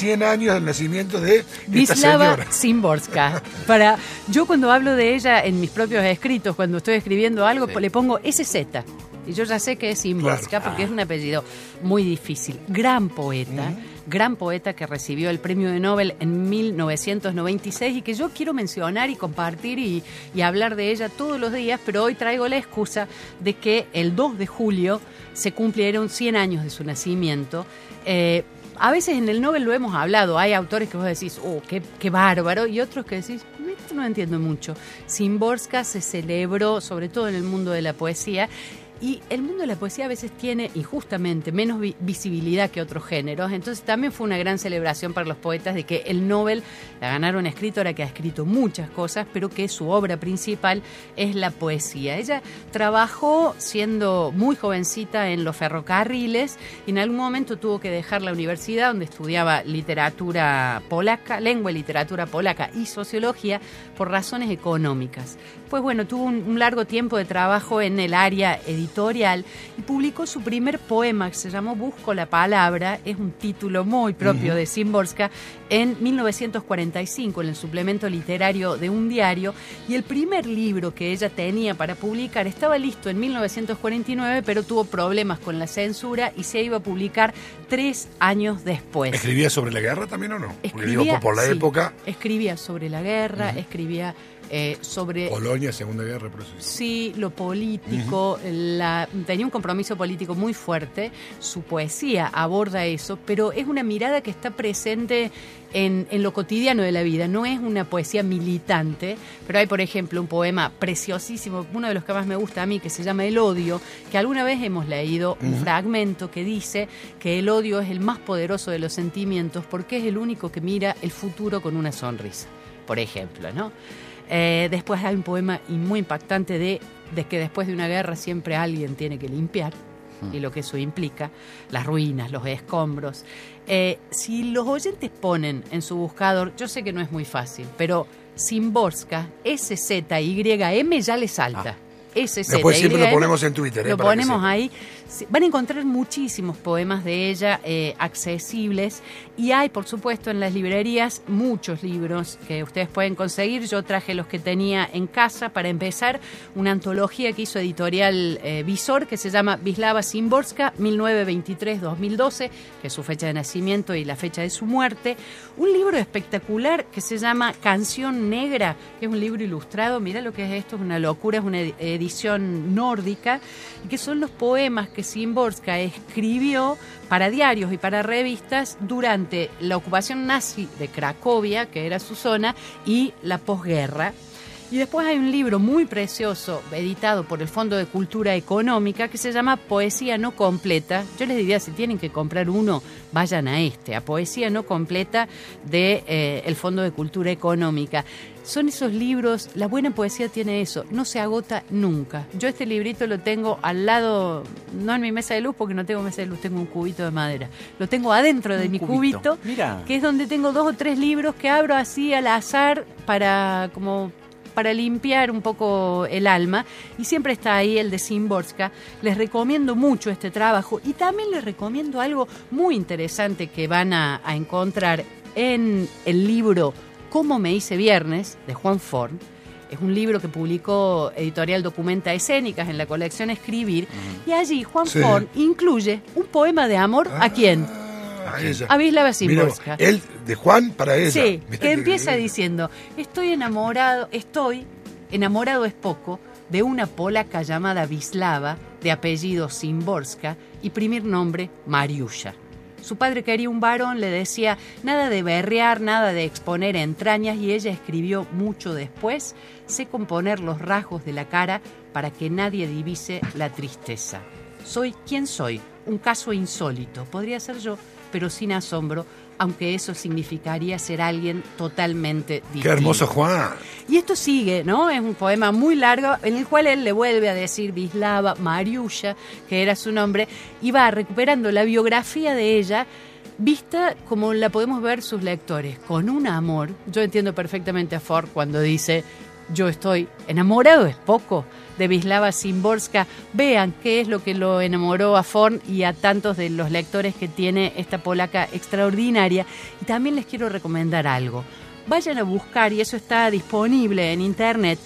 100 años del nacimiento de esta Vislava señora. Szymborska. Para, yo cuando hablo de ella en mis propios escritos, cuando estoy escribiendo algo, Sí. le pongo SZ. Y yo ya sé que es Szymborska Claro. porque es un apellido muy difícil. Gran poeta, gran poeta que recibió el premio de Nobel en 1996 y que yo quiero mencionar y compartir y, y hablar de ella todos los días, pero hoy traigo la excusa de que el 2 de julio se cumplieron 100 años de su nacimiento. Eh, a veces en el Nobel lo hemos hablado, hay autores que vos decís, oh, qué, bárbaro, y otros que decís, esto no entiendo mucho. Simborska se celebró, sobre todo en el mundo de la poesía, y el mundo de la poesía a veces tiene, injustamente, menos vi- visibilidad que otros géneros. Entonces también fue una gran celebración para los poetas de que el Nobel la ganaron una escritora que ha escrito muchas cosas, pero que su obra principal es la poesía. Ella trabajó siendo muy jovencita en los ferrocarriles y en algún momento tuvo que dejar la universidad donde estudiaba literatura polaca, lengua y literatura polaca y sociología por razones económicas. Pues bueno, tuvo un, un largo tiempo de trabajo en el área editorial y publicó su primer poema que se llamó Busco la palabra, es un título muy propio de Szymborska, en 1945 en el suplemento literario de un diario y el primer libro que ella tenía para publicar estaba listo en 1949 pero tuvo problemas con la censura y se iba a publicar tres años después. ¿Escribía sobre la guerra también o no? Porque Escribía, digo, por, la sí, época, Escribía sobre la guerra, escribía eh, sobre Polonia, Segunda Guerra, por eso. Sí, lo político, la, tenía un compromiso político muy fuerte, su poesía aborda eso, pero es una mirada que está presente en, en lo cotidiano de la vida, no es una poesía militante, pero hay, por ejemplo, un poema preciosísimo, uno de los que más me gusta a mí, que se llama El odio, que alguna vez hemos leído un fragmento que dice que el odio es el más poderoso de los sentimientos porque es el único que mira el futuro con una sonrisa, por ejemplo, ¿no? Eh, después hay un poema muy impactante de, de que después de una guerra siempre alguien tiene que limpiar y lo que eso implica, las ruinas, los escombros. Eh, si los oyentes ponen en su buscador, yo sé que no es muy fácil, pero Simborska, S-Z-Y-M ya le salta. S-Z-Y-M, Después siempre lo ponemos en Twitter, eh, Lo ponemos ahí. Van a encontrar muchísimos poemas de ella eh, accesibles y hay, por supuesto, en las librerías muchos libros que ustedes pueden conseguir. Yo traje los que tenía en casa para empezar una antología que hizo editorial eh, Visor que se llama Vislava Szymborska 1923-2012, que es su fecha de nacimiento y la fecha de su muerte. Un libro espectacular que se llama Canción Negra, que es un libro ilustrado. Mira lo que es esto, es una locura, es una ed- edición nórdica, que son los poemas que Szymborska escribió para diarios y para revistas durante la ocupación nazi de Cracovia, que era su zona, y la posguerra. Y después hay un libro muy precioso, editado por el Fondo de Cultura Económica, que se llama Poesía No Completa. Yo les diría, si tienen que comprar uno, vayan a este, a Poesía No Completa de eh, el Fondo de Cultura Económica. Son esos libros, la buena poesía tiene eso, no se agota nunca. Yo este librito lo tengo al lado, no en mi mesa de luz, porque no tengo mesa de luz, tengo un cubito de madera. Lo tengo adentro de Un mi cubito. cubito, Mira. que es donde tengo dos o tres libros que abro así al azar para como para limpiar un poco el alma y siempre está ahí el de Simborska. Les recomiendo mucho este trabajo y también les recomiendo algo muy interesante que van a, a encontrar en el libro Cómo me hice viernes de Juan Forn. Es un libro que publicó Editorial Documenta Escénicas en la colección Escribir y allí Juan Sí. Forn incluye un poema de amor a quién? Ah, a ella. A Wisława Mira, Szymborska. él, de Juan para ella. Sí, Mirá que empieza lindo. diciendo, estoy enamorado, estoy, enamorado es poco, de una polaca llamada Wislava, de apellido Szymborska y primer nombre Mariusza. Su padre quería un varón, le decía nada de berrear, nada de exponer entrañas y ella escribió mucho después, sé componer los rasgos de la cara para que nadie divise la tristeza. Soy quien soy, un caso insólito, podría ser yo, pero sin asombro, aunque eso significaría ser alguien totalmente distinto. Qué hermoso Juan. Y esto sigue, ¿no? Es un poema muy largo en el cual él le vuelve a decir Vislava Mariusha, que era su nombre, y va recuperando la biografía de ella vista como la podemos ver sus lectores, con un amor. Yo entiendo perfectamente a Ford cuando dice, yo estoy enamorado, es poco, de Vislava Simborska. Vean qué es lo que lo enamoró a Forn y a tantos de los lectores que tiene esta polaca extraordinaria. Y también les quiero recomendar algo. Vayan a buscar, y eso está disponible en internet,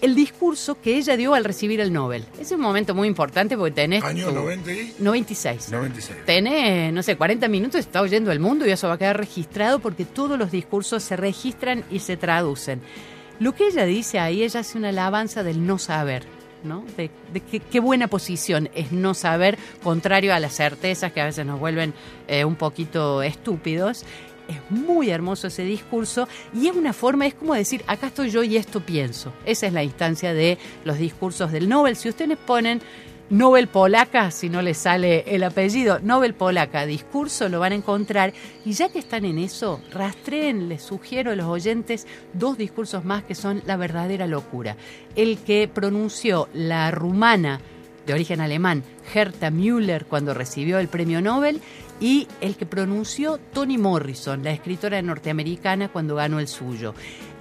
el discurso que ella dio al recibir el Nobel. Es un momento muy importante porque tenés... Año tu- 90 y... 96. 96. Tenés, no sé, 40 minutos, está oyendo el mundo y eso va a quedar registrado porque todos los discursos se registran y se traducen. Lo que ella dice ahí, ella hace una alabanza del no saber, De, qué buena posición es no saber, contrario a las certezas que a veces nos vuelven eh, un poquito estúpidos. Es muy hermoso ese discurso y es una forma, es como decir, acá estoy yo y esto pienso. Esa es la instancia de los discursos del Nobel. Si ustedes ponen Nobel Polaca, si no les sale el apellido, Nobel Polaca, discurso, lo van a encontrar. Y ya que están en eso, rastreen, les sugiero a los oyentes dos discursos más que son la verdadera locura. El que pronunció la rumana de origen alemán, Herta Müller, cuando recibió el premio Nobel, y el que pronunció Toni Morrison, la escritora norteamericana, cuando ganó el suyo.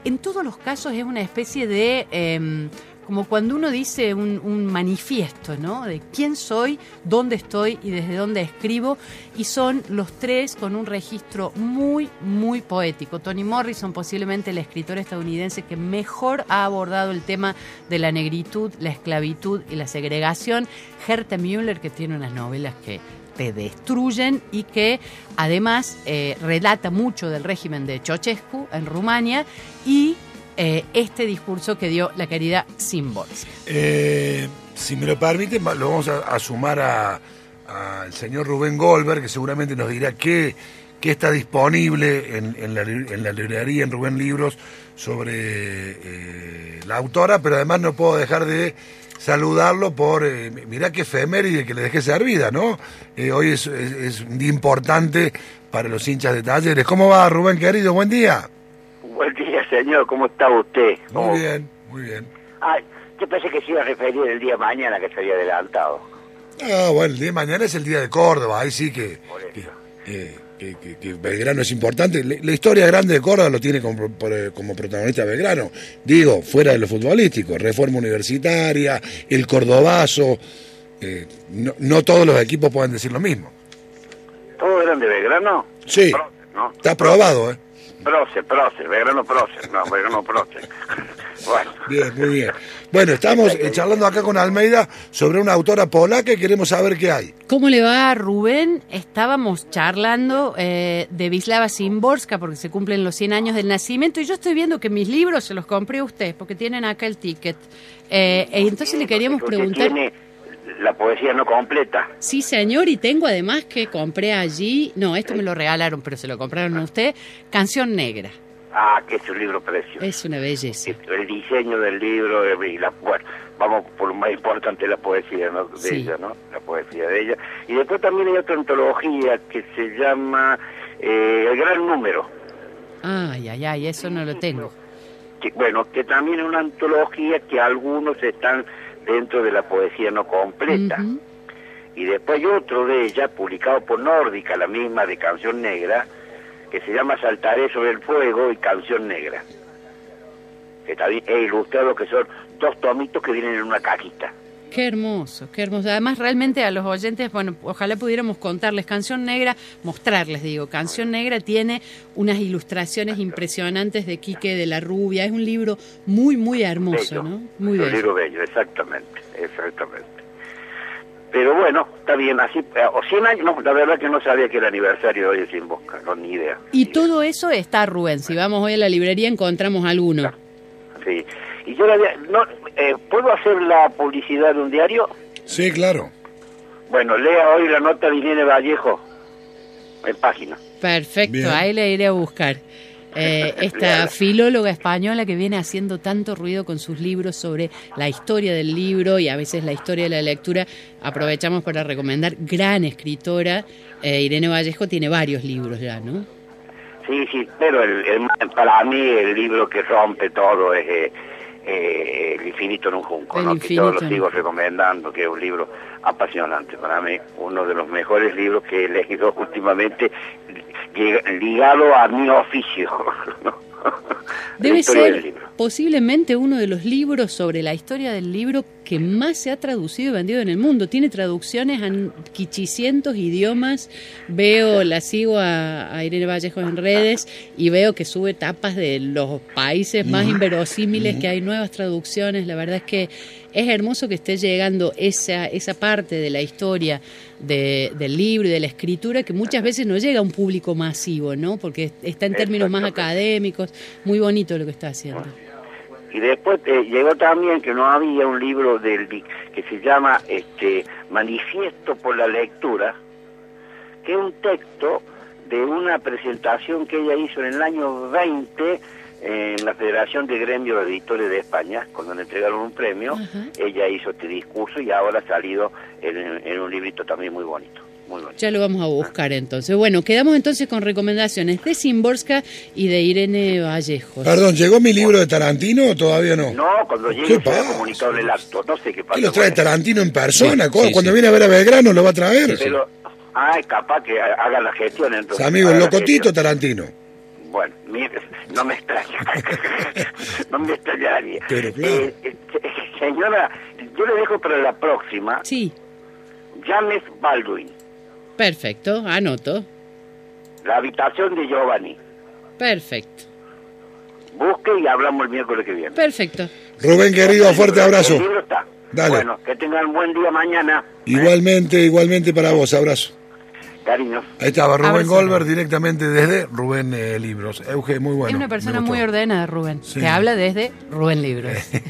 En todos los casos es una especie de... em, como cuando uno dice un, manifiesto, ¿no? De quién soy, dónde estoy y desde dónde escribo. Y son los tres con un registro muy, muy poético. Toni Morrison, posiblemente el escritor estadounidense que mejor ha abordado el tema de la negritud, la esclavitud y la segregación. Herta Müller, que tiene unas novelas que te destruyen y que además eh, relata mucho del régimen de Ceausescu en Rumania y eh, este discurso que dio la querida Simborsk. Eh, si me lo permite, lo vamos a, a sumar a- al señor Rubén Goldberg, que seguramente nos dirá qué, qué está disponible en, la, librería, en Rubén Libros, sobre eh, la autora, pero además no puedo dejar de saludarlo por, eh, mirá qué efeméride que le dejé servida, ¿no? Eh, hoy es- es un día importante para los hinchas de talleres. ¿Cómo va, Rubén, querido? Buen día. Señor. ¿Cómo está usted? ¿Cómo- Muy bien, muy bien. Ay, yo pensé que se iba a referir el día de mañana que se había adelantado. Ah, bueno, el día de mañana es el día de Córdoba, ahí sí que, Por eso. que, eh, que- que- que Belgrano es importante. La, historia grande de Córdoba lo tiene como, por- como protagonista Belgrano. Digo, fuera de lo futbolístico, reforma universitaria, el cordobazo. eh, no, no todos los equipos pueden decir lo mismo. ¿Todos eran de Belgrano? Sí. ¿no? Está aprobado, ¿eh? Prócer, prócer, Belgrano prócer. No, Belgrano prócer. bueno. Bien, muy bien. Bueno, estamos eh, charlando acá con Almeida sobre una autora polaca y queremos saber qué hay. ¿Cómo le va a Rubén? Estábamos charlando eh, de Vislava Simborska porque se cumplen los 100 años del nacimiento y yo estoy viendo que mis libros se los compré a usted porque tienen acá el ticket. Eh, y entonces le queríamos preguntar... tiene la poesía no completa. Sí, señor, y tengo además que compré allí, no, esto me lo regalaron, pero se lo compraron a usted, Canción Negra. Ah, que es un libro precioso. Es una belleza. El diseño del libro eh, y la, bueno, vamos por lo más importante la poesía ¿no? de Sí. ella, ¿no? La poesía de ella. Y después también hay otra antología que se llama eh, El Gran Número. Ay, ay, ay, eso no lo tengo. que, bueno, que también es una antología que algunos están dentro de la poesía no completa. Y después hay otro de ella, publicado por Nórdica, la misma de Canción Negra, que se llama Saltaré sobre el fuego y Canción Negra. Que también es ilustrado, que son dos tomitos que vienen en una cajita. Qué hermoso, qué hermoso. Además, realmente a los oyentes, bueno, ojalá pudiéramos contarles. Canción Negra, mostrarles, digo, Canción Negra tiene unas ilustraciones impresionantes de Quique de la Rubia. Es un libro muy, muy hermoso, Bello. ¿no? Muy Es un bello. libro bello, exactamente, exactamente. Pero bueno, está bien, así, eh, o 100 años, no, la verdad que no sabía que el aniversario de hoy Sin Bosca, no, ni idea. Y ni idea. todo eso está, Rubén. Si vamos hoy a la librería, encontramos alguno. Sí. Y yo le había- no, eh, ¿puedo hacer la publicidad de un diario? Sí, claro. Bueno, lea hoy la nota de Irene Vallejo en página. Perfecto, Bien. ahí le iré a buscar. Eh, esta filóloga española que viene haciendo tanto ruido con sus libros sobre la historia del libro y a veces la historia de la lectura, aprovechamos para recomendar, gran escritora, eh, Irene Vallejo tiene varios libros ya, ¿no? Sí, sí, pero el, el- para mí el libro que rompe todo es eh, El infinito en un junco, ¿no? que yo lo sigo recomendando, que es un libro apasionante para mí, uno de los mejores libros que he leído últimamente, ligado a mi oficio. ¿no? Debe ser. Posiblemente uno de los libros sobre la historia del libro que más se ha traducido y vendido en el mundo. Tiene traducciones a quichicientos idiomas. Veo, la sigo a, a Irene Vallejos en redes y veo que sube tapas de los países más inverosímiles, que hay nuevas traducciones. La verdad es que es hermoso que esté llegando esa, esa parte de la historia de- del libro y de la escritura que muchas veces no llega a un público masivo, ¿no? Porque está en términos más académicos. Muy bonito lo que está haciendo. Y después eh, llegó también que no había un libro del que se llama este Manifiesto por la Lectura, que es un texto de una presentación que ella hizo en el año 20 en la Federación de Gremios de Editores de España, cuando le entregaron un premio, ella hizo este discurso y ahora ha salido en, en un librito también muy bonito, muy bonito. Ya lo vamos a buscar entonces. Bueno, quedamos entonces con recomendaciones de Simborska y de Irene Vallejos. Perdón, ¿llegó mi libro de Tarantino o todavía no? No, cuando ¿Qué llegue será pasa? comunicado el acto, no sé qué pasa. ¿Qué los trae. Tarantino en persona? Sí, ¿Cu- sí, Cuando sí. viene a ver a Belgrano lo va a traer. Pero, ah, es capaz que ha- haga la gestión entonces. Amigo, el locotito. Tarantino. Bueno, mire, no me extraña. no me extrañaría. Pero claro. Eh, eh, señora, yo le dejo para la próxima. Sí, James Baldwin, perfecto, anoto. la habitación de Giovanni. Perfecto, Busque y hablamos el miércoles que viene. perfecto. Rubén, querido, fuerte abrazo. El libro está. Dale. Bueno, que tengan buen día mañana. Igualmente, igualmente para vos, abrazo. Cariños. Ahí estaba Rubén Abrazo. Goldberg directamente desde Rubén eh, Libros. Euge, muy bueno. es una persona muy ordenada, Rubén. Sí. Te habla desde Rubén Libros.